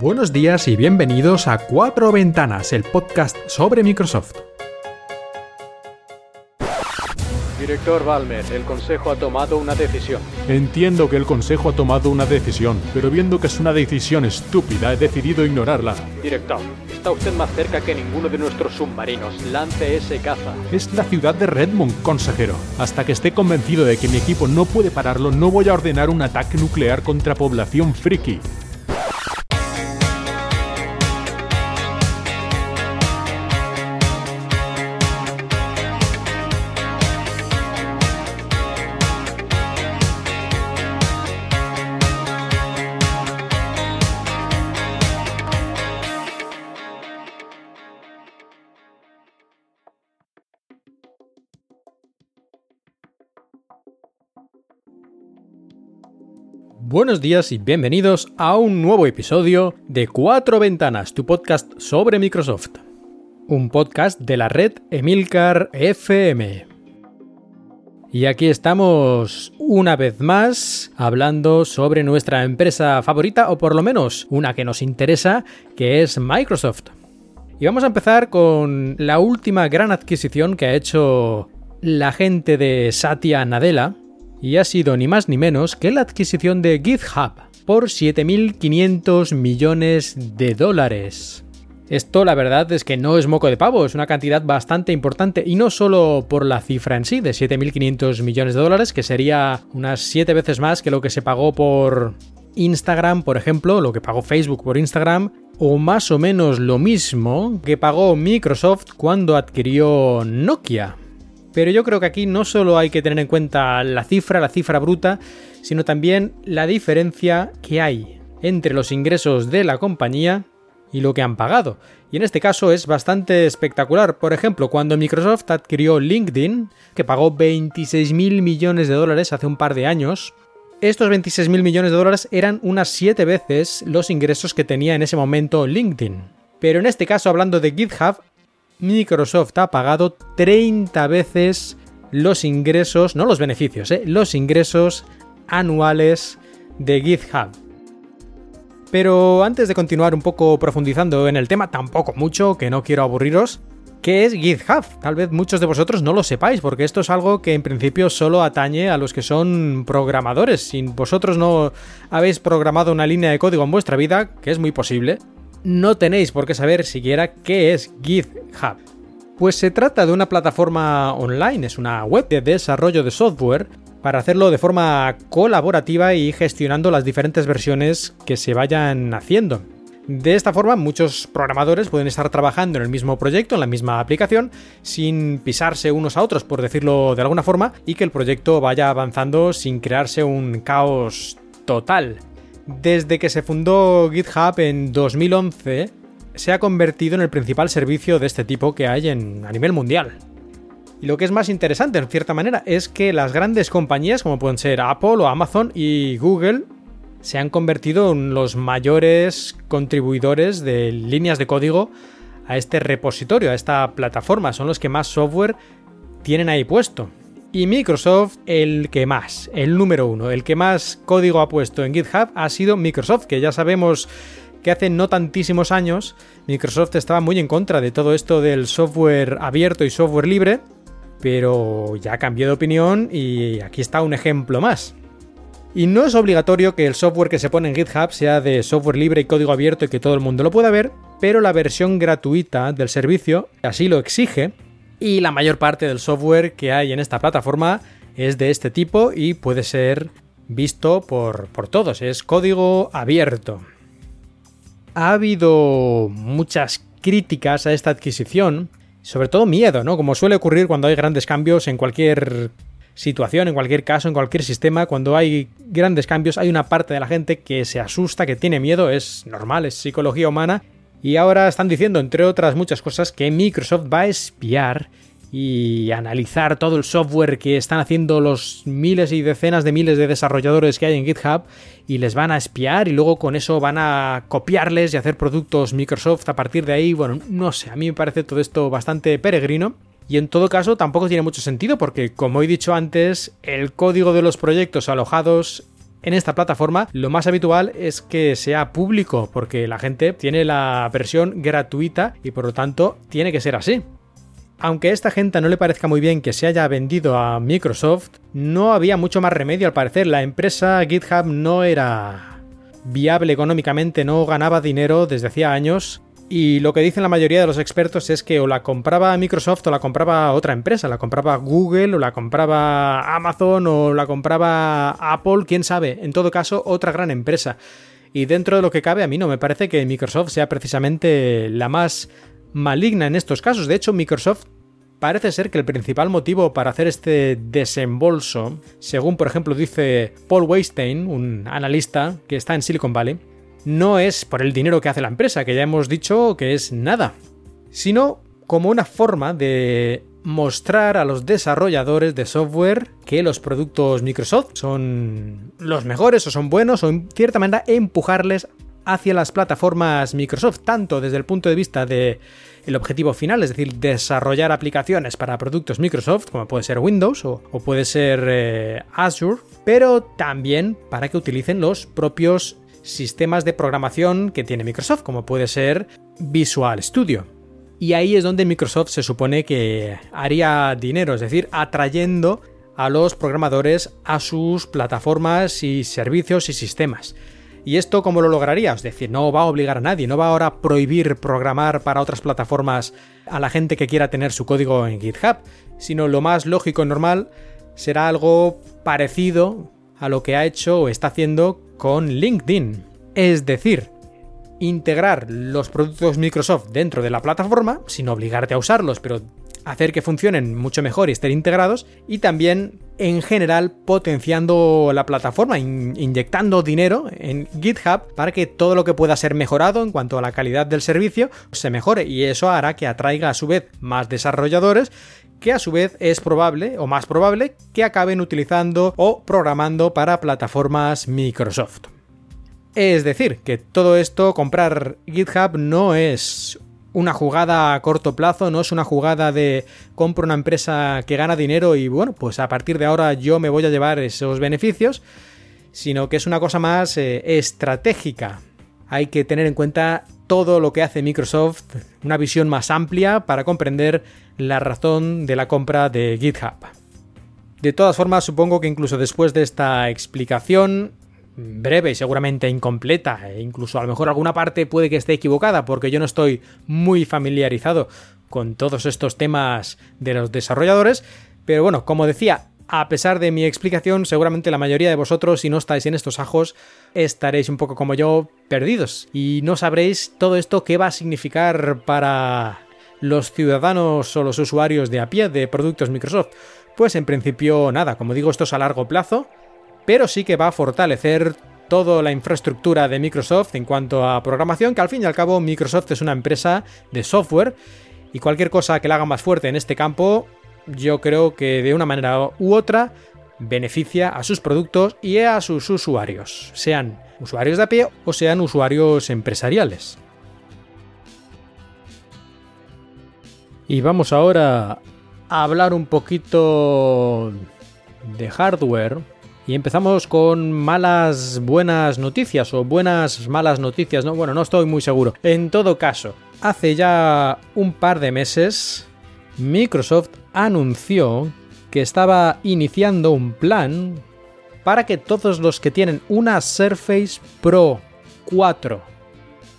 Buenos días y bienvenidos a Cuatro Ventanas, el podcast sobre Microsoft. Director Balmer, el Consejo ha tomado una decisión. Entiendo que el Consejo ha tomado una decisión, pero viendo que es una decisión estúpida, he decidido ignorarla. Director, está usted más cerca que ninguno de nuestros submarinos. Lance ese caza. Es la ciudad de Redmond, consejero. Hasta que esté convencido de que mi equipo no puede pararlo, no voy a ordenar un ataque nuclear contra población friki. Buenos días y bienvenidos a un nuevo episodio de Cuatro Ventanas, tu podcast sobre Microsoft. Un podcast de la red Emilcar FM. Y aquí estamos una vez más hablando sobre nuestra empresa favorita, o por lo menos una que nos interesa, que es Microsoft. Y vamos a empezar con la última gran adquisición que ha hecho la gente de Satya Nadella, y ha sido ni más ni menos que la adquisición de GitHub por 7.500 millones de dólares. Esto la verdad es que no es moco de pavo, es una cantidad bastante importante y no solo por la cifra en sí de 7.500 millones de dólares, que sería unas 7 veces más que lo que se pagó por Instagram, por ejemplo, lo que pagó Facebook por Instagram, o más o menos lo mismo que pagó Microsoft cuando adquirió Nokia. Pero yo creo que aquí no solo hay que tener en cuenta la cifra, la cifra bruta, sino también la diferencia que hay entre los ingresos de la compañía y lo que han pagado. Y en este caso es bastante espectacular. Por ejemplo, cuando Microsoft adquirió LinkedIn, que pagó 26.000 millones de dólares hace un par de años, estos 26.000 millones de dólares eran unas 7 veces los ingresos que tenía en ese momento LinkedIn. Pero en este caso, hablando de GitHub, Microsoft ha pagado 30 veces los ingresos, no los beneficios, eh, los ingresos anuales de GitHub. Pero antes de continuar un poco profundizando en el tema, tampoco mucho, que no quiero aburriros, ¿qué es GitHub? Tal vez muchos de vosotros no lo sepáis, porque esto es algo que en principio solo atañe a los que son programadores. Si vosotros no habéis programado una línea de código en vuestra vida, que es muy posible, no tenéis por qué saber siquiera qué es GitHub. Pues se trata de una plataforma online, es una web de desarrollo de software para hacerlo de forma colaborativa y gestionando las diferentes versiones que se vayan haciendo. De esta forma, muchos programadores pueden estar trabajando en el mismo proyecto, en la misma aplicación, sin pisarse unos a otros, por decirlo de alguna forma, y que el proyecto vaya avanzando sin crearse un caos total. Desde que se fundó GitHub en 2011, se ha convertido en el principal servicio de este tipo que hay en, a nivel mundial. Y lo que es más interesante, en cierta manera, es que las grandes compañías, como pueden ser Apple o Amazon y Google, se han convertido en los mayores contribuidores de líneas de código a este repositorio, a esta plataforma. Son los que más software tienen ahí puesto. Y Microsoft, el que más, el número uno, el que más código ha puesto en GitHub ha sido Microsoft, que ya sabemos que hace no tantísimos años Microsoft estaba muy en contra de todo esto del software abierto y software libre, pero ya cambió de opinión y aquí está un ejemplo más. Y no es obligatorio que el software que se pone en GitHub sea de software libre y código abierto y que todo el mundo lo pueda ver, pero la versión gratuita del servicio así lo exige y la mayor parte del software que hay en esta plataforma es de este tipo y puede ser visto por, todos, es código abierto. Ha habido muchas críticas a esta adquisición, sobre todo miedo, ¿no? Como suele ocurrir cuando hay grandes cambios en cualquier situación, en cualquier caso, en cualquier sistema, cuando hay grandes cambios, hay una parte de la gente que se asusta, que tiene miedo, es normal, es psicología humana y ahora están diciendo, entre otras muchas cosas, que Microsoft va a espiar y analizar todo el software que están haciendo los miles y decenas de miles de desarrolladores que hay en GitHub y les van a espiar y luego con eso van a copiarles y hacer productos Microsoft a partir de ahí. Bueno, no sé, a mí me parece todo esto bastante peregrino. Y en todo caso tampoco tiene mucho sentido porque, como he dicho antes, el código de los proyectos alojados en esta plataforma, lo más habitual es que sea público, porque la gente tiene la versión gratuita y por lo tanto tiene que ser así. Aunque a esta gente no le parezca muy bien que se haya vendido a Microsoft, no había mucho más remedio al parecer. La empresa GitHub no era viable económicamente, no ganaba dinero desde hacía años. Y lo que dicen la mayoría de los expertos es que o la compraba Microsoft o la compraba otra empresa, la compraba Google o la compraba Amazon o la compraba Apple, quién sabe. En todo caso, otra gran empresa. Y dentro de lo que cabe, a mí no me parece que Microsoft sea precisamente la más maligna en estos casos. De hecho, Microsoft parece ser que el principal motivo para hacer este desembolso, según por ejemplo dice Paul Weinstein, un analista que está en Silicon Valley, no es por el dinero que hace la empresa, que ya hemos dicho que es nada, sino como una forma de mostrar a los desarrolladores de software que los productos Microsoft son los mejores o son buenos o en cierta manera empujarles hacia las plataformas Microsoft, tanto desde el punto de vista de el objetivo final, es decir, desarrollar aplicaciones para productos Microsoft, como puede ser Windows o, puede ser eh, Azure, pero también para que utilicen los propios sistemas de programación que tiene Microsoft, como puede ser Visual Studio. Y ahí es donde Microsoft se supone que haría dinero, es decir, atrayendo a los programadores a sus plataformas y servicios y sistemas. ¿Y esto cómo lo lograría? Es decir, no va a obligar a nadie, no va ahora a prohibir programar para otras plataformas a la gente que quiera tener su código en GitHub, sino lo más lógico y normal será algo parecido a lo que ha hecho o está haciendo con LinkedIn. Es decir, integrar los productos Microsoft dentro de la plataforma, sin obligarte a usarlos, pero hacer que funcionen mucho mejor y estén integrados y también en general potenciando la plataforma, inyectando dinero en GitHub para que todo lo que pueda ser mejorado en cuanto a la calidad del servicio se mejore y eso hará que atraiga a su vez más desarrolladores que a su vez es probable o más probable que acaben utilizando o programando para plataformas Microsoft. Es decir, que todo esto, comprar GitHub no es una jugada a corto plazo, no es una jugada de compro una empresa que gana dinero y bueno, pues a partir de ahora yo me voy a llevar esos beneficios, sino que es una cosa más eh, estratégica. Hay que tener en cuenta todo lo que hace Microsoft, una visión más amplia para comprender la razón de la compra de GitHub. De todas formas, supongo que incluso después de esta explicación, breve y seguramente incompleta, e incluso a lo mejor alguna parte puede que esté equivocada porque yo no estoy muy familiarizado con todos estos temas de los desarrolladores, pero bueno, como decía, a pesar de mi explicación, seguramente la mayoría de vosotros, si no estáis en estos ajos, estaréis un poco como yo, perdidos, y no sabréis todo esto qué va a significar para los ciudadanos o los usuarios de a pie de productos Microsoft. Pues en principio nada, como digo, esto es a largo plazo, pero sí que va a fortalecer toda la infraestructura de Microsoft en cuanto a programación, que al fin y al cabo Microsoft es una empresa de software y cualquier cosa que la haga más fuerte en este campo, yo creo que de una manera u otra beneficia a sus productos y a sus usuarios, sean usuarios de a pie o sean usuarios empresariales. Y vamos ahora a hablar un poquito de hardware y empezamos con malas buenas noticias o buenas malas noticias, ¿no? Bueno, no estoy muy seguro. En todo caso, hace ya un par de meses Microsoft anunció que estaba iniciando un plan para que todos los que tienen una Surface Pro 4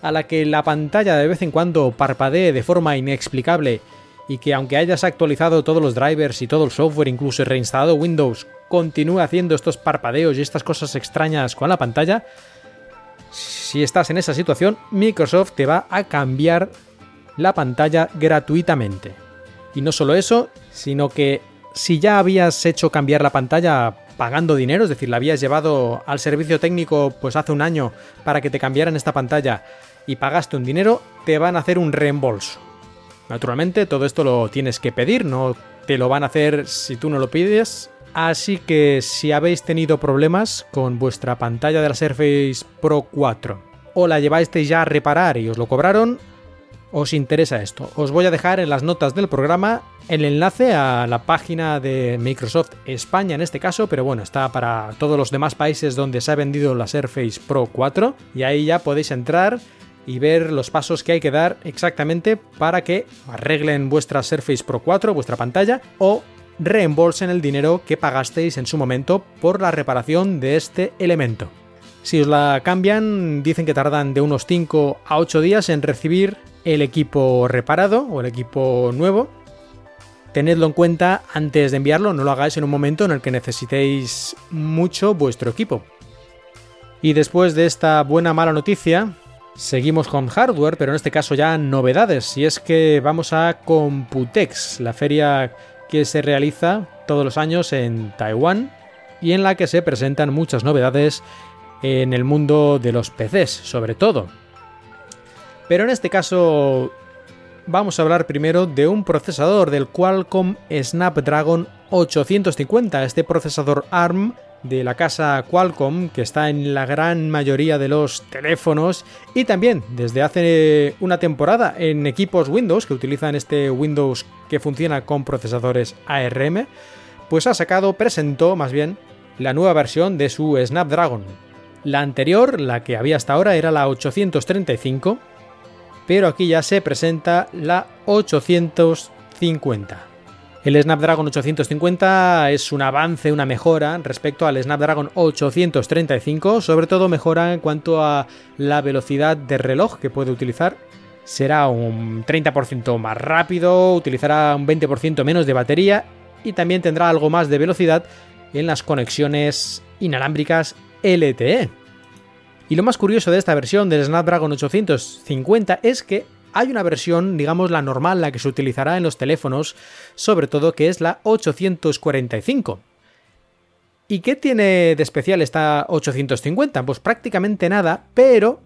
a la que la pantalla de vez en cuando parpadee de forma inexplicable y que aunque hayas actualizado todos los drivers y todo el software, incluso reinstalado Windows, continúe haciendo estos parpadeos y estas cosas extrañas con la pantalla, si estás en esa situación, Microsoft te va a cambiar la pantalla gratuitamente. Y no solo eso, sino que si ya habías hecho cambiar la pantalla pagando dinero, es decir, la habías llevado al servicio técnico pues hace un año para que te cambiaran esta pantalla y pagaste un dinero, te van a hacer un reembolso. Naturalmente, todo esto lo tienes que pedir, no te lo van a hacer si tú no lo pides Así que si habéis tenido problemas con vuestra pantalla de la Surface Pro 4 o la lleváis ya a reparar y os lo cobraron, os interesa esto. Os voy a dejar en las notas del programa el enlace a la página de Microsoft España en este caso, pero bueno, está para todos los demás países donde se ha vendido la Surface Pro 4 y ahí ya podéis entrar y ver los pasos que hay que dar exactamente para que arreglen vuestra Surface Pro 4, vuestra pantalla, o reembolsen el dinero que pagasteis en su momento por la reparación de este elemento. Si os la cambian, dicen que tardan de unos 5 a 8 días en recibir el equipo reparado o el equipo nuevo. Tenedlo en cuenta antes de enviarlo, no lo hagáis en un momento en el que necesitéis mucho vuestro equipo. Y después de esta buena mala noticia, seguimos con hardware, pero en este caso ya novedades. Y es que vamos a Computex, la feria que se realiza todos los años en Taiwán y en la que se presentan muchas novedades en el mundo de los PCs, sobre todo. Pero en este caso vamos a hablar primero de un procesador del Qualcomm Snapdragon 850, este procesador ARM de la casa Qualcomm que está en la gran mayoría de los teléfonos y también desde hace una temporada en equipos Windows que utilizan este Windows que funciona con procesadores ARM, pues ha sacado, presentó más bien la nueva versión de su Snapdragon. La anterior, la que había hasta ahora, era la 835, pero aquí ya se presenta la 850. El Snapdragon 850 es un avance, una mejora respecto al Snapdragon 835, sobre todo mejora en cuanto a la velocidad de reloj que puede utilizar. Será un 30% más rápido, utilizará un 20% menos de batería y también tendrá algo más de velocidad en las conexiones inalámbricas LTE. Y lo más curioso de esta versión del Snapdragon 850 es que hay una versión, digamos la normal, la que se utilizará en los teléfonos, sobre todo que es la 845. ¿Y qué tiene de especial esta 850? Pues prácticamente nada, pero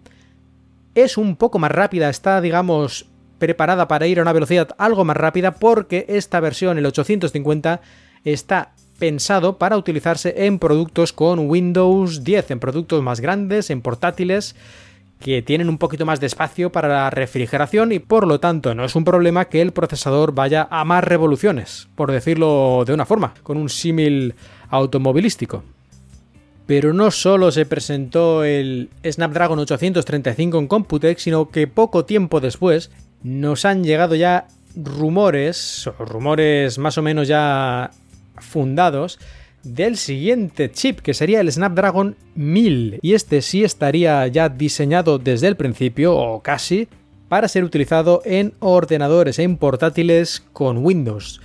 es un poco más rápida, está digamos preparada para ir a una velocidad algo más rápida porque esta versión, el 850, está pensado para utilizarse en productos con Windows 10, en productos más grandes, en portátiles, que tienen un poquito más de espacio para la refrigeración y por lo tanto no es un problema que el procesador vaya a más revoluciones, por decirlo de una forma, con un símil automovilístico. Pero no solo se presentó el Snapdragon 835 en Computex, sino que poco tiempo después nos han llegado ya rumores, o rumores más o menos ya fundados, del siguiente chip, que sería el Snapdragon 1000. Y este sí estaría ya diseñado desde el principio, o casi, para ser utilizado en ordenadores, en portátiles con Windows.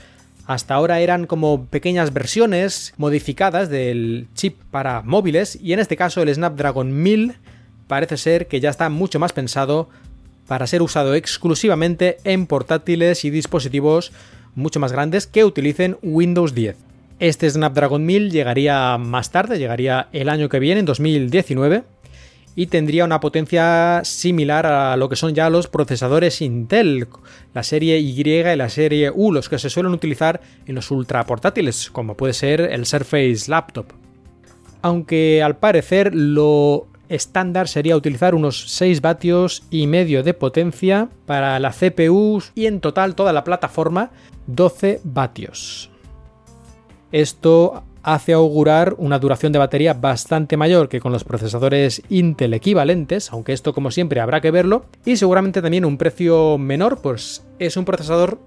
Hasta ahora eran como pequeñas versiones modificadas del chip para móviles y en este caso el Snapdragon 1000 parece ser que ya está mucho más pensado para ser usado exclusivamente en portátiles y dispositivos mucho más grandes que utilicen Windows 10. Este Snapdragon 1000 llegaría más tarde, llegaría el año que viene, en 2019, y tendría una potencia similar a lo que son ya los procesadores Intel, la serie Y y la serie U, los que se suelen utilizar en los ultra portátiles, como puede ser el Surface Laptop. Aunque al parecer lo estándar sería utilizar unos 6 vatios y medio de potencia para la CPU y en total toda la plataforma 12 vatios. Esto hace augurar una duración de batería bastante mayor que con los procesadores Intel equivalentes, aunque esto como siempre habrá que verlo, y seguramente también un precio menor, pues es un procesador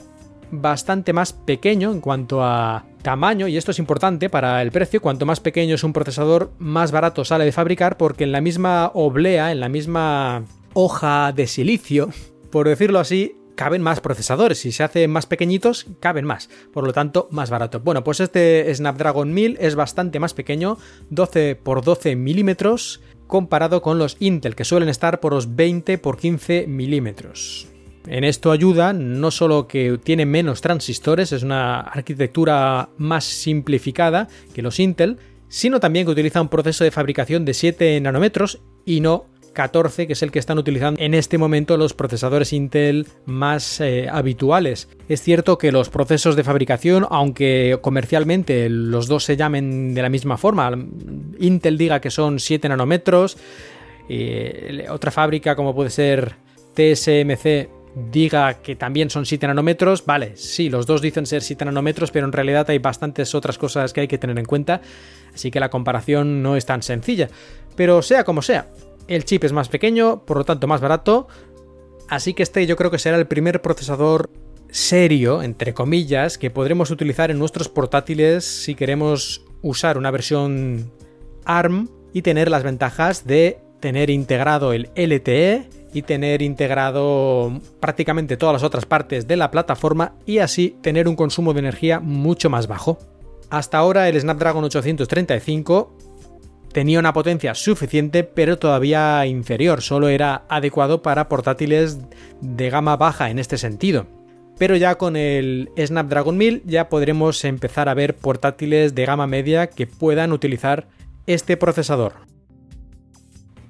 bastante más pequeño en cuanto a tamaño, y esto es importante para el precio, cuanto más pequeño es un procesador, más barato sale de fabricar, porque en la misma oblea, en la misma hoja de silicio, por decirlo así, caben más procesadores. Si se hacen más pequeñitos, caben más. Por lo tanto, más barato. Bueno, pues este Snapdragon 1000 es bastante más pequeño, 12 x 12 milímetros, comparado con los Intel, que suelen estar por los 20 x 15 milímetros. En esto ayuda no solo que tiene menos transistores, es una arquitectura más simplificada que los Intel, sino también que utiliza un proceso de fabricación de 7 nanómetros y no 14, que es el que están utilizando en este momento los procesadores Intel más eh, habituales. Es cierto que los procesos de fabricación, aunque comercialmente los dos se llamen de la misma forma, Intel diga que son 7 nanómetros, otra fábrica como puede ser TSMC diga que también son 7 nanómetros, vale, sí, los dos dicen ser 7 nanómetros, pero en realidad hay bastantes otras cosas que hay que tener en cuenta, así que la comparación no es tan sencilla. Pero sea como sea, el chip es más pequeño, por lo tanto más barato, así que este yo creo que será el primer procesador serio, entre comillas, que podremos utilizar en nuestros portátiles si queremos usar una versión ARM y tener las ventajas de tener integrado el LTE y tener integrado prácticamente todas las otras partes de la plataforma y así tener un consumo de energía mucho más bajo. Hasta ahora el Snapdragon 835 tenía una potencia suficiente pero todavía inferior, solo era adecuado para portátiles de gama baja en este sentido. Pero ya con el Snapdragon 1000 ya podremos empezar a ver portátiles de gama media que puedan utilizar este procesador.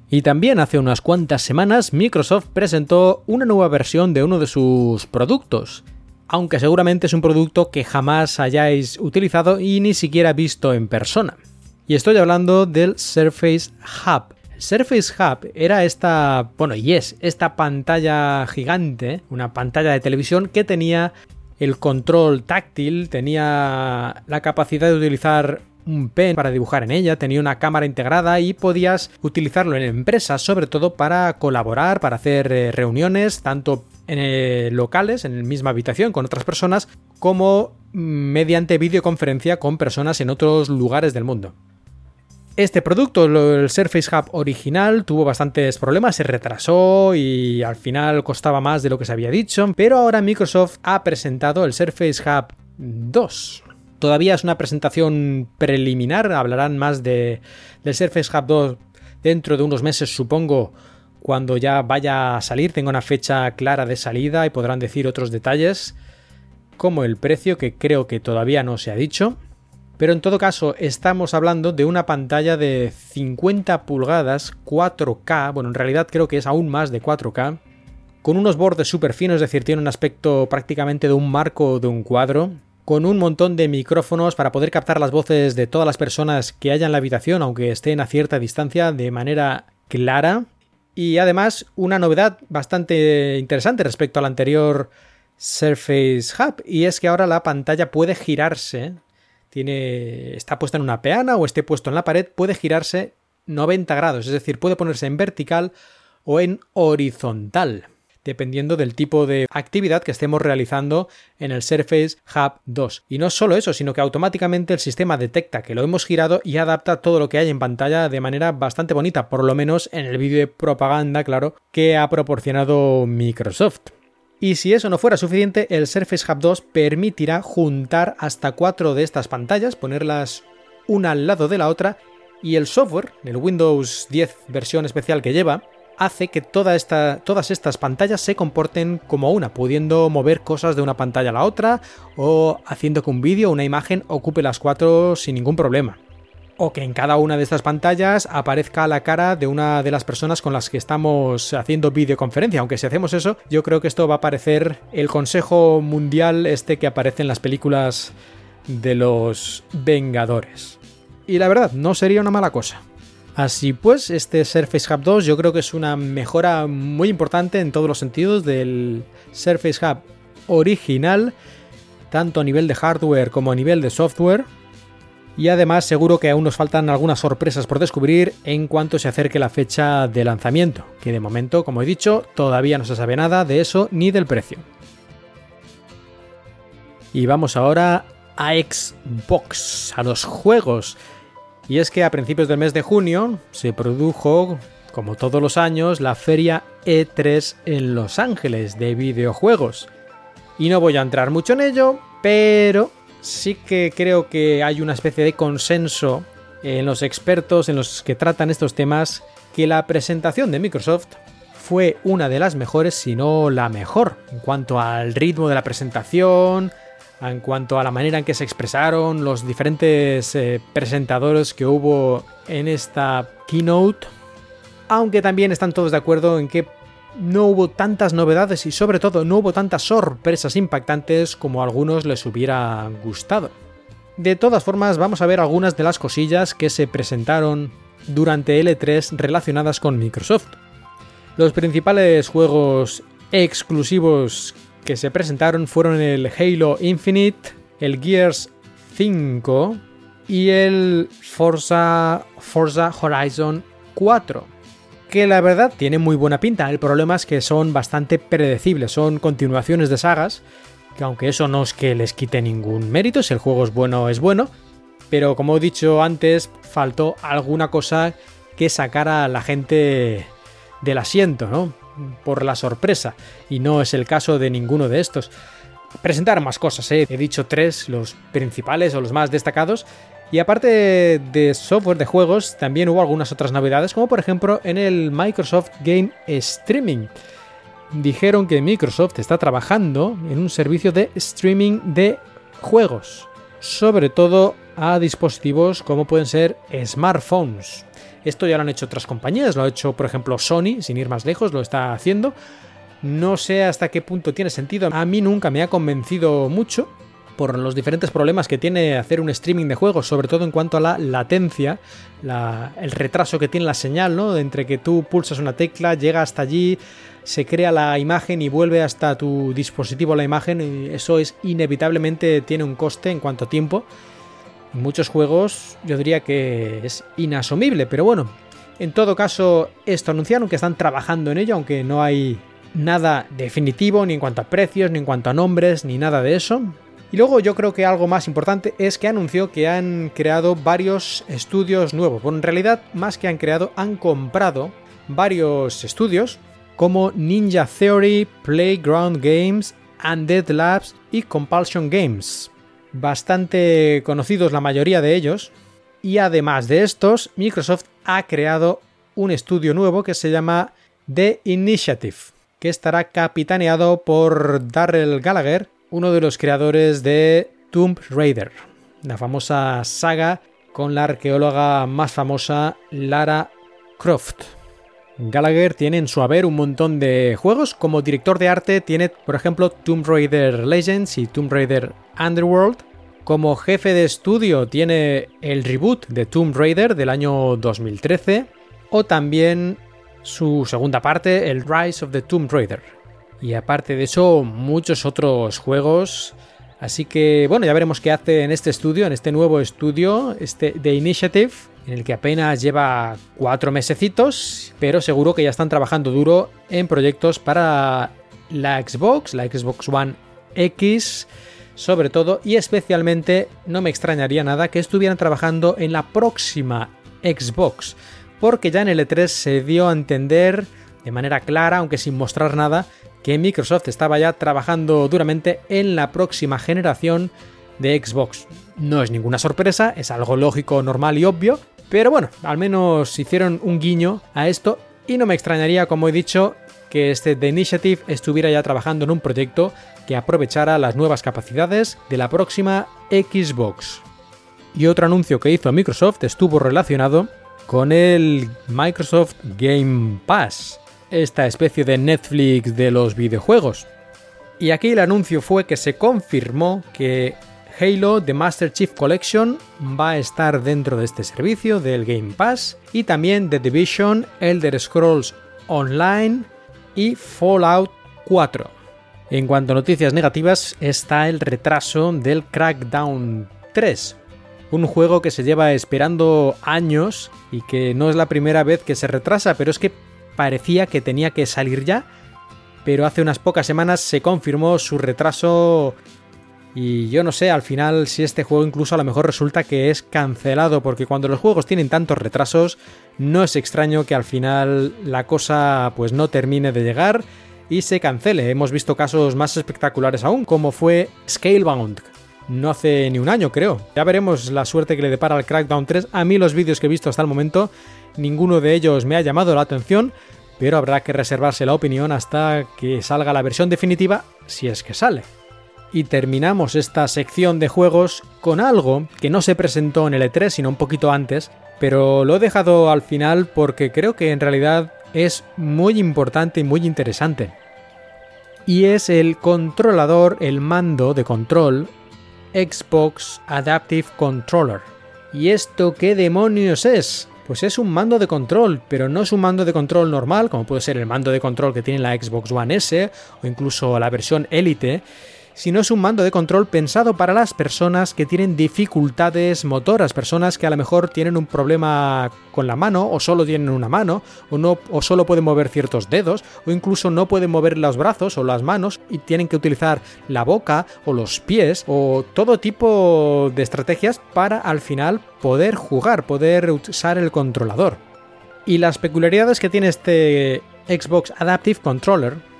Y también hace unas cuantas semanas Microsoft presentó una nueva versión de uno de sus productos, aunque seguramente es un producto que jamás hayáis utilizado y ni siquiera visto en persona. Y estoy hablando del Surface Hub. Surface Hub era esta, bueno, y es esta pantalla gigante, una pantalla de televisión que tenía el control táctil, tenía la capacidad de utilizar un pen para dibujar en ella, tenía una cámara integrada y podías utilizarlo en empresas, sobre todo para colaborar, para hacer eh, reuniones, tanto en eh, locales, en la misma habitación con otras personas, como mm, mediante videoconferencia con personas en otros lugares del mundo. Este producto, el Surface Hub original, tuvo bastantes problemas, se retrasó y al final costaba más de lo que se había dicho, pero ahora Microsoft ha presentado el Surface Hub 2, Todavía es una presentación preliminar, hablarán más de, del Surface Hub 2 dentro de unos meses, supongo, cuando ya vaya a salir, tenga una fecha clara de salida y podrán decir otros detalles, como el precio, que creo que todavía no se ha dicho. Pero en todo caso, estamos hablando de una pantalla de 50 pulgadas 4K, bueno, en realidad creo que es aún más de 4K, con unos bordes súper finos, es decir, tiene un aspecto prácticamente de un marco de un cuadro, con un montón de micrófonos para poder captar las voces de todas las personas que haya en la habitación, aunque estén a cierta distancia, de manera clara. Y además una novedad bastante interesante respecto al anterior Surface Hub, y es que ahora la pantalla puede girarse, tiene, está puesta en una peana o esté puesto en la pared, puede girarse 90 grados, es decir, puede ponerse en vertical o en horizontal dependiendo del tipo de actividad que estemos realizando en el Surface Hub 2. Y no solo eso, sino que automáticamente el sistema detecta que lo hemos girado y adapta todo lo que hay en pantalla de manera bastante bonita, por lo menos en el vídeo de propaganda, claro, que ha proporcionado Microsoft. Y si eso no fuera suficiente, el Surface Hub 2 permitirá juntar hasta cuatro de estas pantallas, ponerlas una al lado de la otra, y el software, el Windows 10 versión especial que lleva, hace que todas estas pantallas se comporten como una, pudiendo mover cosas de una pantalla a la otra o haciendo que un vídeo o una imagen ocupe las cuatro sin ningún problema. O que en cada una de estas pantallas aparezca la cara de una de las personas con las que estamos haciendo videoconferencia. Aunque si hacemos eso, yo creo que esto va a parecer el Consejo Mundial este que aparece en las películas de los Vengadores. Y la verdad, no sería una mala cosa. Así pues, este Surface Hub 2 yo creo que es una mejora muy importante en todos los sentidos del Surface Hub original, tanto a nivel de hardware como a nivel de software. Y además seguro que aún nos faltan algunas sorpresas por descubrir en cuanto se acerque la fecha de lanzamiento, que de momento, como he dicho, todavía no se sabe nada de eso ni del precio. Y vamos ahora a Xbox, a los juegos. Y es que a principios del mes de junio se produjo, como todos los años, la feria E3 en Los Ángeles de videojuegos. Y no voy a entrar mucho en ello, pero sí que creo que hay una especie de consenso en los expertos, en los que tratan estos temas, que la presentación de Microsoft fue una de las mejores, si no la mejor, en cuanto al ritmo de la presentación, en cuanto a la manera en que se expresaron los diferentes eh, presentadores que hubo en esta keynote, aunque también están todos de acuerdo en que no hubo tantas novedades y sobre todo no hubo tantas sorpresas impactantes como a algunos les hubiera gustado. De todas formas, vamos a ver algunas de las cosillas que se presentaron durante L3 relacionadas con Microsoft. Los principales juegos exclusivos que se presentaron fueron el Halo Infinite, el Gears 5 y el Forza, Forza Horizon 4 que la verdad tiene muy buena pinta. El problema es que son bastante predecibles, son continuaciones de sagas, que aunque eso no es que les quite ningún mérito, si el juego es bueno es bueno, pero como he dicho antes, faltó alguna cosa que sacara a la gente del asiento, ¿no? Por la sorpresa, y no es el caso de ninguno de estos. Presentar más cosas, ¿eh? he dicho tres, los principales o los más destacados, y aparte de software de juegos, también hubo algunas otras novedades, como por ejemplo en el Microsoft Game Streaming. Dijeron que Microsoft está trabajando en un servicio de streaming de juegos, sobre todo a dispositivos como pueden ser smartphones. Esto ya lo han hecho otras compañías, lo ha hecho por ejemplo Sony, sin ir más lejos, lo está haciendo. No sé hasta qué punto tiene sentido, a mí nunca me ha convencido mucho, por los diferentes problemas que tiene hacer un streaming de juegos, sobre todo en cuanto a la latencia, el retraso que tiene la señal, ¿no? Entre que tú pulsas una tecla, llega hasta allí, se crea la imagen y vuelve hasta tu dispositivo la imagen, y eso es inevitablemente tiene un coste en cuanto a tiempo. En muchos juegos yo diría que es inasumible, pero bueno, en todo caso esto anunciaron que están trabajando en ello, aunque no hay nada definitivo ni en cuanto a precios, ni en cuanto a nombres, ni nada de eso. Y luego yo creo que algo más importante es que anunció que han creado varios estudios nuevos. Bueno, en realidad, más que han creado, han comprado varios estudios como Ninja Theory, Playground Games, Undead Labs y Compulsion Games. Bastante conocidos la mayoría de ellos. Y además de estos, Microsoft ha creado un estudio nuevo que se llama The Initiative, que estará capitaneado por Darrell Gallagher, uno de los creadores de Tomb Raider, la famosa saga con la arqueóloga más famosa Lara Croft. Gallagher tiene en su haber un montón de juegos. Como director de arte tiene, por ejemplo, Tomb Raider Legends y Tomb Raider Underworld. Como jefe de estudio tiene el reboot de Tomb Raider del año 2013. O también su segunda parte, el Rise of the Tomb Raider. Y aparte de eso, muchos otros juegos. Así que bueno, ya veremos qué hace en este estudio, en este nuevo estudio, este The Initiative, en el que apenas lleva cuatro mesecitos, pero seguro que ya están trabajando duro en proyectos para la Xbox, la Xbox One X, sobre todo, y especialmente no me extrañaría nada que estuvieran trabajando en la próxima Xbox, porque ya en el E3 se dio a entender de manera clara, aunque sin mostrar nada, que Microsoft estaba ya trabajando duramente en la próxima generación de Xbox. No es ninguna sorpresa, es algo lógico, normal y obvio, pero bueno, al menos hicieron un guiño a esto y no me extrañaría, como he dicho, que este The Initiative estuviera ya trabajando en un proyecto que aprovechara las nuevas capacidades de la próxima Xbox. Y otro anuncio que hizo Microsoft estuvo relacionado con el Microsoft Game Pass esta especie de Netflix de los videojuegos. Y aquí el anuncio fue que se confirmó que Halo The Master Chief Collection va a estar dentro de este servicio del Game Pass y también The Division, Elder Scrolls Online y Fallout 4. En cuanto a noticias negativas está el retraso del Crackdown 3, un juego que se lleva esperando años y que no es la primera vez que se retrasa, pero es que parecía que tenía que salir ya, pero hace unas pocas semanas se confirmó su retraso y yo no sé al final si este juego incluso a lo mejor resulta que es cancelado, porque cuando los juegos tienen tantos retrasos, no es extraño que al final la cosa pues no termine de llegar y se cancele. Hemos visto casos más espectaculares aún, como fue Scalebound. No hace ni un año, creo. Ya veremos la suerte que le depara al Crackdown 3. A mí los vídeos que he visto hasta el momento Ninguno de ellos me ha llamado la atención, pero habrá que reservarse la opinión hasta que salga la versión definitiva, si es que sale. Y terminamos esta sección de juegos con algo que no se presentó en el E3, sino un poquito antes, pero lo he dejado al final porque creo que en realidad es muy importante y muy interesante. Y es el controlador, el mando de control Xbox Adaptive Controller. ¿Y esto qué demonios es? Pues es un mando de control, pero no es un mando de control normal, como puede ser el mando de control que tiene la Xbox One S o incluso la versión Elite, sino es un mando de control pensado para las personas que tienen dificultades motoras, personas que a lo mejor tienen un problema con la mano o solo tienen una mano o no o solo pueden mover ciertos dedos o incluso no pueden mover los brazos o las manos y tienen que utilizar la boca o los pies o todo tipo de estrategias para al final poder jugar, poder usar el controlador. Y las peculiaridades que tiene este Xbox Adaptive Controller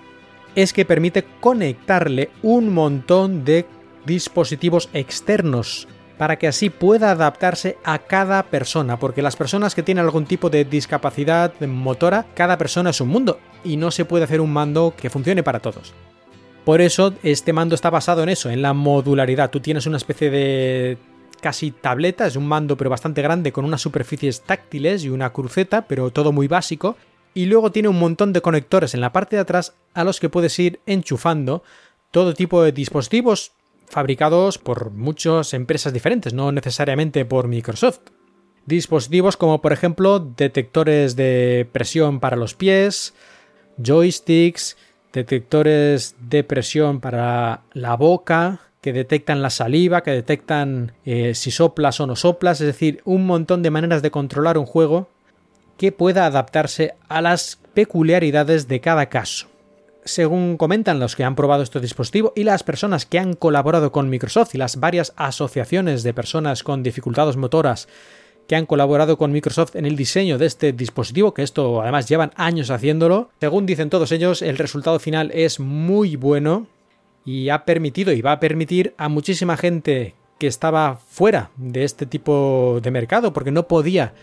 es que permite conectarle un montón de dispositivos externos para que así pueda adaptarse a cada persona, porque las personas que tienen algún tipo de discapacidad motora, cada persona es un mundo y no se puede hacer un mando que funcione para todos. Por eso este mando está basado en eso, en la modularidad. Tú tienes una especie de casi tableta, es un mando pero bastante grande con unas superficies táctiles y una cruceta, pero todo muy básico, y luego tiene un montón de conectores en la parte de atrás a los que puedes ir enchufando todo tipo de dispositivos fabricados por muchas empresas diferentes, no necesariamente por Microsoft. Dispositivos como por ejemplo detectores de presión para los pies, joysticks, detectores de presión para la boca, que detectan la saliva, que detectan eh, si soplas o no soplas, es decir, un montón de maneras de controlar un juego que pueda adaptarse a las peculiaridades de cada caso. Según comentan los que han probado este dispositivo y las personas que han colaborado con Microsoft y las varias asociaciones de personas con dificultades motoras que han colaborado con Microsoft en el diseño de este dispositivo, que esto además llevan años haciéndolo, según dicen todos ellos, el resultado final es muy bueno y ha permitido y va a permitir a muchísima gente que estaba fuera de este tipo de mercado porque no podía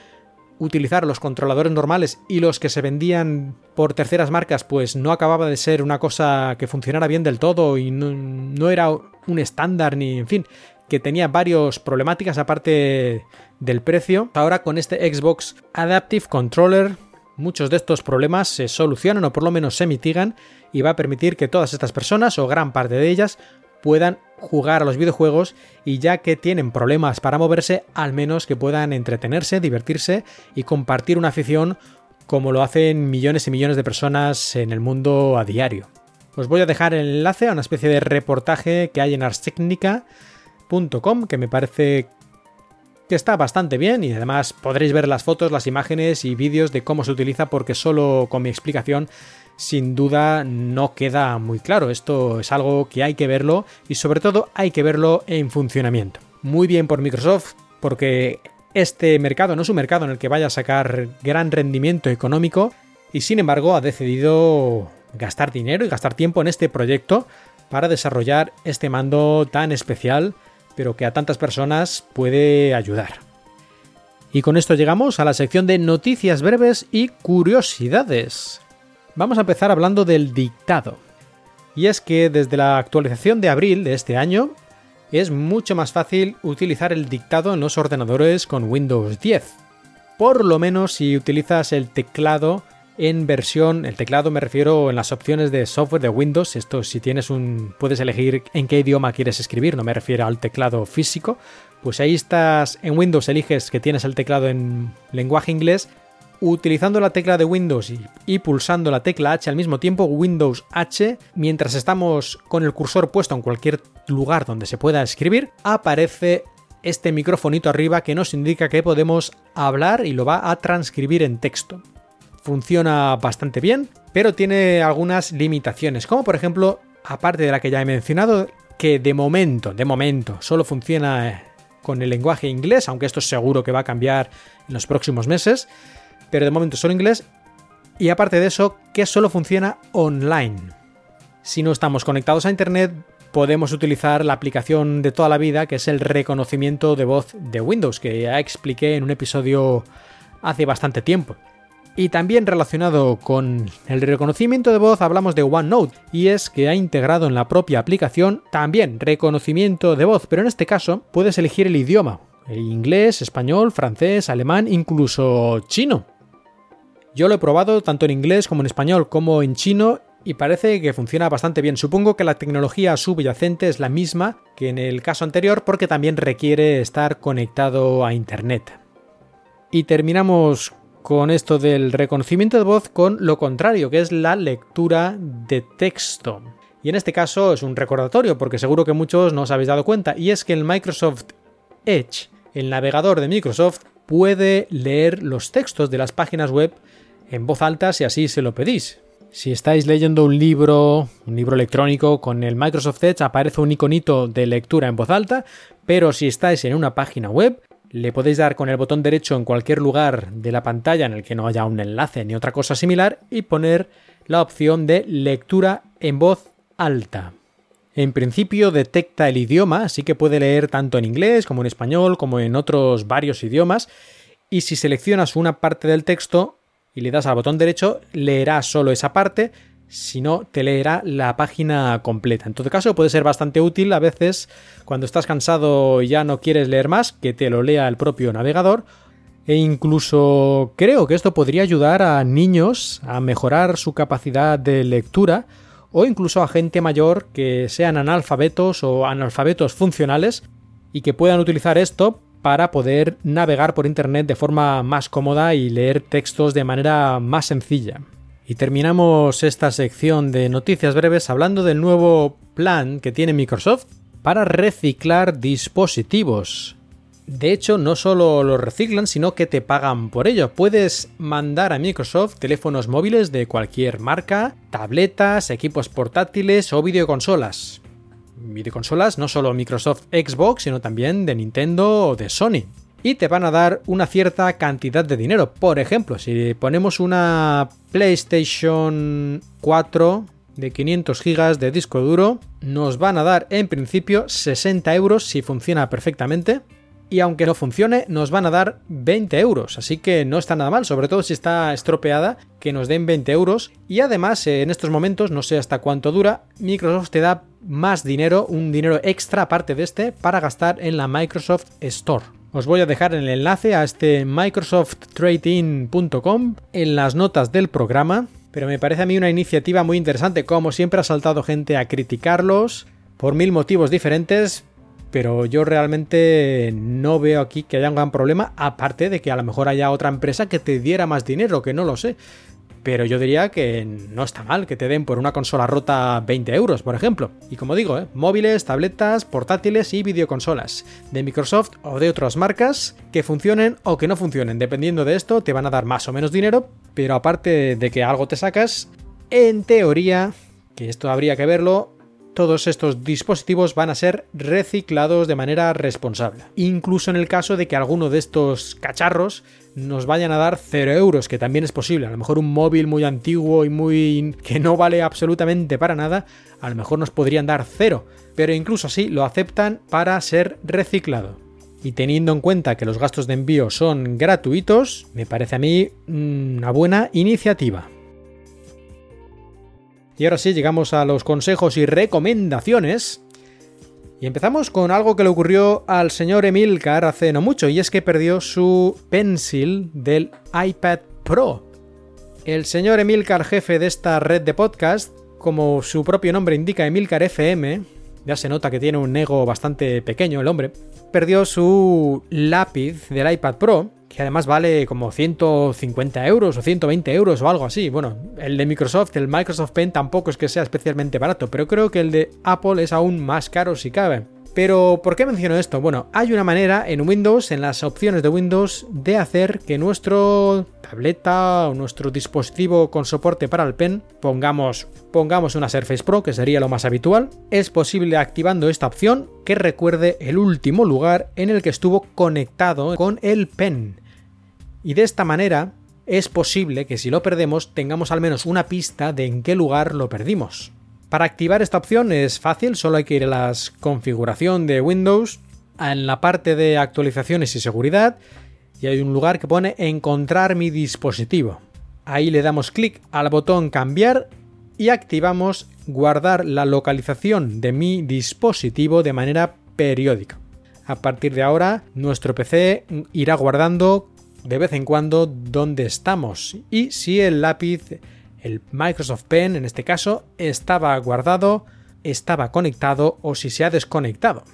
utilizar los controladores normales y los que se vendían por terceras marcas pues no acababa de ser una cosa que funcionara bien del todo y no, era un estándar ni en fin que tenía varios problemáticas aparte del precio. Ahora con este Xbox Adaptive Controller muchos de estos problemas se solucionan o por lo menos se mitigan y va a permitir que todas estas personas o gran parte de ellas puedan jugar a los videojuegos y ya que tienen problemas para moverse, al menos que puedan entretenerse, divertirse y compartir una afición como lo hacen millones y millones de personas en el mundo a diario. Os voy a dejar el enlace a una especie de reportaje que hay en arstechnica.com que me parece que está bastante bien y además podréis ver las fotos, las imágenes y vídeos de cómo se utiliza porque solo con mi explicación sin duda no queda muy claro. Esto es algo que hay que verlo y sobre todo hay que verlo en funcionamiento. Muy bien por Microsoft porque este mercado no es un mercado en el que vaya a sacar gran rendimiento económico y sin embargo ha decidido gastar dinero y gastar tiempo en este proyecto para desarrollar este mando tan especial pero que a tantas personas puede ayudar. Y con esto llegamos a la sección de noticias breves y curiosidades. Vamos a empezar hablando del dictado. Y es que desde la actualización de abril de este año es mucho más fácil utilizar el dictado en los ordenadores con Windows 10. Por lo menos si utilizas el teclado en versión, el teclado me refiero en las opciones de software de Windows, esto si tienes un puedes elegir en qué idioma quieres escribir, no me refiero al teclado físico, pues ahí estás en Windows eliges que tienes el teclado en lenguaje inglés utilizando la tecla de Windows y, pulsando la tecla H al mismo tiempo, Windows H, mientras estamos con el cursor puesto en cualquier lugar donde se pueda escribir, aparece este microfonito arriba que nos indica que podemos hablar y lo va a transcribir en texto. Funciona bastante bien, pero tiene algunas limitaciones, como por ejemplo, aparte de la que ya he mencionado, que de momento, de momento, solo funciona con el lenguaje inglés, aunque esto seguro que va a cambiar en los próximos meses pero de momento solo inglés. Y aparte de eso, que solo funciona online. Si no estamos conectados a Internet, podemos utilizar la aplicación de toda la vida, que es el reconocimiento de voz de Windows, que ya expliqué en un episodio hace bastante tiempo. Y también relacionado con el reconocimiento de voz hablamos de OneNote y es que ha integrado en la propia aplicación también reconocimiento de voz, pero en este caso puedes elegir el idioma, el inglés, español, francés, alemán, incluso chino. Yo lo he probado tanto en inglés como en español como en chino y parece que funciona bastante bien. Supongo que la tecnología subyacente es la misma que en el caso anterior porque también requiere estar conectado a Internet. Y terminamos con esto del reconocimiento de voz con lo contrario, que es la lectura de texto. Y en este caso es un recordatorio, porque seguro que muchos no os habéis dado cuenta, y es que el Microsoft Edge, el navegador de Microsoft, puede leer los textos de las páginas web en voz alta si así se lo pedís. Si estáis leyendo un libro, un libro electrónico con el Microsoft Edge, aparece un iconito de lectura en voz alta, pero si estáis en una página web, le podéis dar con el botón derecho en cualquier lugar de la pantalla en el que no haya un enlace ni otra cosa similar y poner la opción de lectura en voz alta. En principio detecta el idioma, así que puede leer tanto en inglés como en español como en otros varios idiomas, y si seleccionas una parte del texto, y le das al botón derecho, leerá solo esa parte, si no, te leerá la página completa. En todo caso, puede ser bastante útil a veces cuando estás cansado y ya no quieres leer más, que te lo lea el propio navegador. E incluso creo que esto podría ayudar a niños a mejorar su capacidad de lectura o incluso a gente mayor que sean analfabetos o analfabetos funcionales y que puedan utilizar esto para poder navegar por Internet de forma más cómoda y leer textos de manera más sencilla. Y terminamos esta sección de noticias breves hablando del nuevo plan que tiene Microsoft para reciclar dispositivos. De hecho, no solo los reciclan, sino que te pagan por ello. Puedes mandar a Microsoft teléfonos móviles de cualquier marca, tabletas, equipos portátiles o videoconsolas videoconsolas, no solo Microsoft Xbox, sino también de Nintendo o de Sony. Y te van a dar una cierta cantidad de dinero. Por ejemplo, si ponemos una PlayStation 4 de 500 GB de disco duro, nos van a dar en principio 60 euros si funciona perfectamente y aunque no funcione, nos van a dar 20 euros. Así que no está nada mal, sobre todo si está estropeada, que nos den 20 euros. Y además, en estos momentos, no sé hasta cuánto dura, Microsoft te da más dinero, un dinero extra aparte de este, para gastar en la Microsoft Store. Os voy a dejar el enlace a este microsofttradein.com en las notas del programa, pero me parece a mí una iniciativa muy interesante. Como siempre ha saltado gente a criticarlos por mil motivos diferentes, pero yo realmente no veo aquí que haya un gran problema, aparte de que a lo mejor haya otra empresa que te diera más dinero, que no lo sé. Pero yo diría que no está mal que te den por una consola rota 20 euros, por ejemplo. Y como digo, ¿eh? móviles, tabletas, portátiles y videoconsolas de Microsoft o de otras marcas que funcionen o que no funcionen. Dependiendo de esto, te van a dar más o menos dinero, pero aparte de que algo te sacas, en teoría, que esto habría que verlo, todos estos dispositivos van a ser reciclados de manera responsable. Incluso en el caso de que alguno de estos cacharros nos vayan a dar 0 euros, que también es posible. A lo mejor un móvil muy antiguo y muy. que no vale absolutamente para nada, a lo mejor nos podrían dar 0. Pero incluso así lo aceptan para ser reciclado. Y teniendo en cuenta que los gastos de envío son gratuitos, me parece a mí una buena iniciativa. Y ahora sí, llegamos a los consejos y recomendaciones. Y empezamos con algo que le ocurrió al señor Emilcar hace no mucho, y es que perdió su pencil del iPad Pro. El señor Emilcar, jefe de esta red de podcast, como su propio nombre indica, Emilcar FM, ya se nota que tiene un ego bastante pequeño el hombre, perdió su lápiz del iPad Pro, que además vale como 150 euros o 120 euros o algo así. Bueno, el de Microsoft, el Microsoft Pen tampoco es que sea especialmente barato, pero creo que el de Apple es aún más caro si cabe. Pero, ¿por qué menciono esto? Bueno, hay una manera en Windows, en las opciones de Windows, de hacer que nuestro tableta o nuestro dispositivo con soporte para el pen, pongamos, pongamos una Surface Pro, que sería lo más habitual, es posible activando esta opción que recuerde el último lugar en el que estuvo conectado con el pen. Y de esta manera es posible que si lo perdemos tengamos al menos una pista de en qué lugar lo perdimos. Para activar esta opción es fácil, solo hay que ir a la configuración de Windows, en la parte de actualizaciones y seguridad, y hay un lugar que pone encontrar mi dispositivo. Ahí le damos clic al botón cambiar y activamos guardar la localización de mi dispositivo de manera periódica. A partir de ahora, nuestro PC irá guardando de vez en cuando dónde estamos y si el lápiz, el Microsoft Pen en este caso, estaba guardado, estaba conectado o si se ha desconectado.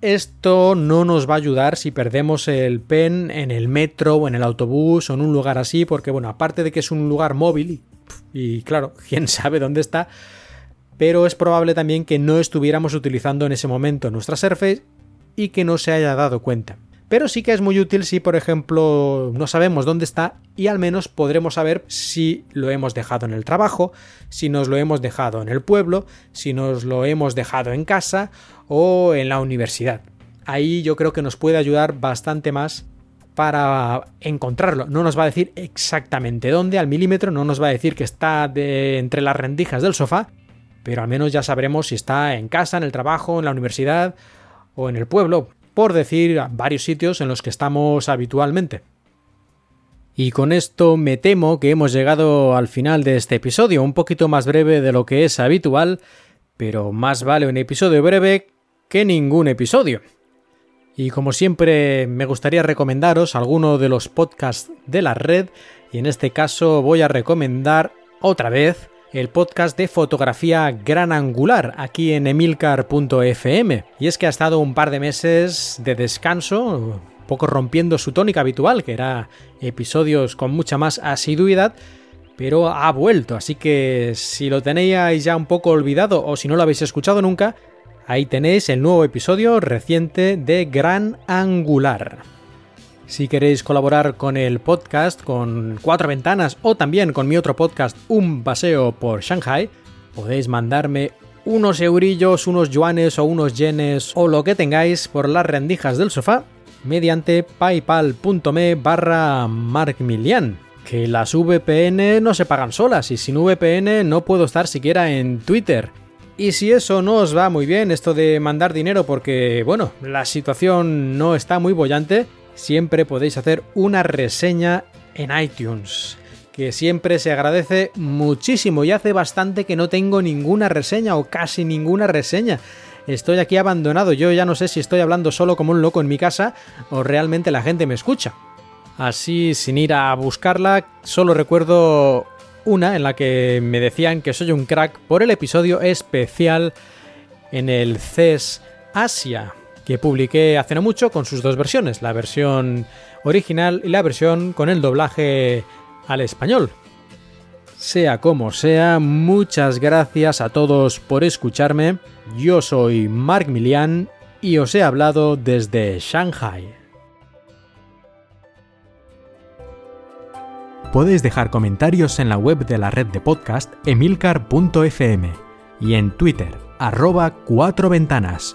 Esto no nos va a ayudar si perdemos el pen en el metro o en el autobús o en un lugar así, porque bueno, aparte de que es un lugar móvil y, claro, quién sabe dónde está, pero es probable también que no estuviéramos utilizando en ese momento nuestra Surface y que no se haya dado cuenta. Pero sí que es muy útil si, por ejemplo, no sabemos dónde está y al menos podremos saber si lo hemos dejado en el trabajo, si nos lo hemos dejado en el pueblo, si nos lo hemos dejado en casa o en la universidad. Ahí yo creo que nos puede ayudar bastante más para encontrarlo. No nos va a decir exactamente dónde, al milímetro, no nos va a decir que está de entre las rendijas del sofá, pero al menos ya sabremos si está en casa, en el trabajo, en la universidad o en el pueblo por decir varios sitios en los que estamos habitualmente. Y con esto me temo que hemos llegado al final de este episodio, un poquito más breve de lo que es habitual, pero más vale un episodio breve que ningún episodio. Y como siempre me gustaría recomendaros alguno de los podcasts de la red, y en este caso voy a recomendar otra vez el podcast de fotografía gran angular aquí en emilcar.fm. Y es que ha estado un par de meses de descanso, un poco rompiendo su tónica habitual, que era episodios con mucha más asiduidad, pero ha vuelto, así que si lo tenéis ya un poco olvidado o si no lo habéis escuchado nunca, ahí tenéis el nuevo episodio reciente de Gran Angular. Si queréis colaborar con el podcast, con Cuatro Ventanas o también con mi otro podcast, Un Paseo por Shanghai, podéis mandarme unos eurillos, unos yuanes o unos yenes o lo que tengáis por las rendijas del sofá mediante paypal.me barra markmilian. Que las VPN no se pagan solas y sin VPN no puedo estar siquiera en Twitter. Y si eso no os va muy bien, esto de mandar dinero porque, bueno, la situación no está muy bollante, siempre podéis hacer una reseña en iTunes, que siempre se agradece muchísimo y hace bastante que no tengo ninguna reseña o casi ninguna reseña. Estoy aquí abandonado, yo ya no sé si estoy hablando solo como un loco en mi casa o realmente la gente me escucha. Así, sin ir a buscarla, solo recuerdo una en la que me decían que soy un crack por el episodio especial en el CES Asia, que publiqué hace no mucho con sus dos versiones, la versión original y la versión con el doblaje al español. Sea como sea, muchas gracias a todos por escucharme. Yo soy Mark Milian y os he hablado desde Shanghai. Podéis dejar comentarios en la web de la red de podcast emilcar.fm y en Twitter, arroba cuatro ventanas.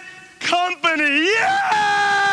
company. Yeah!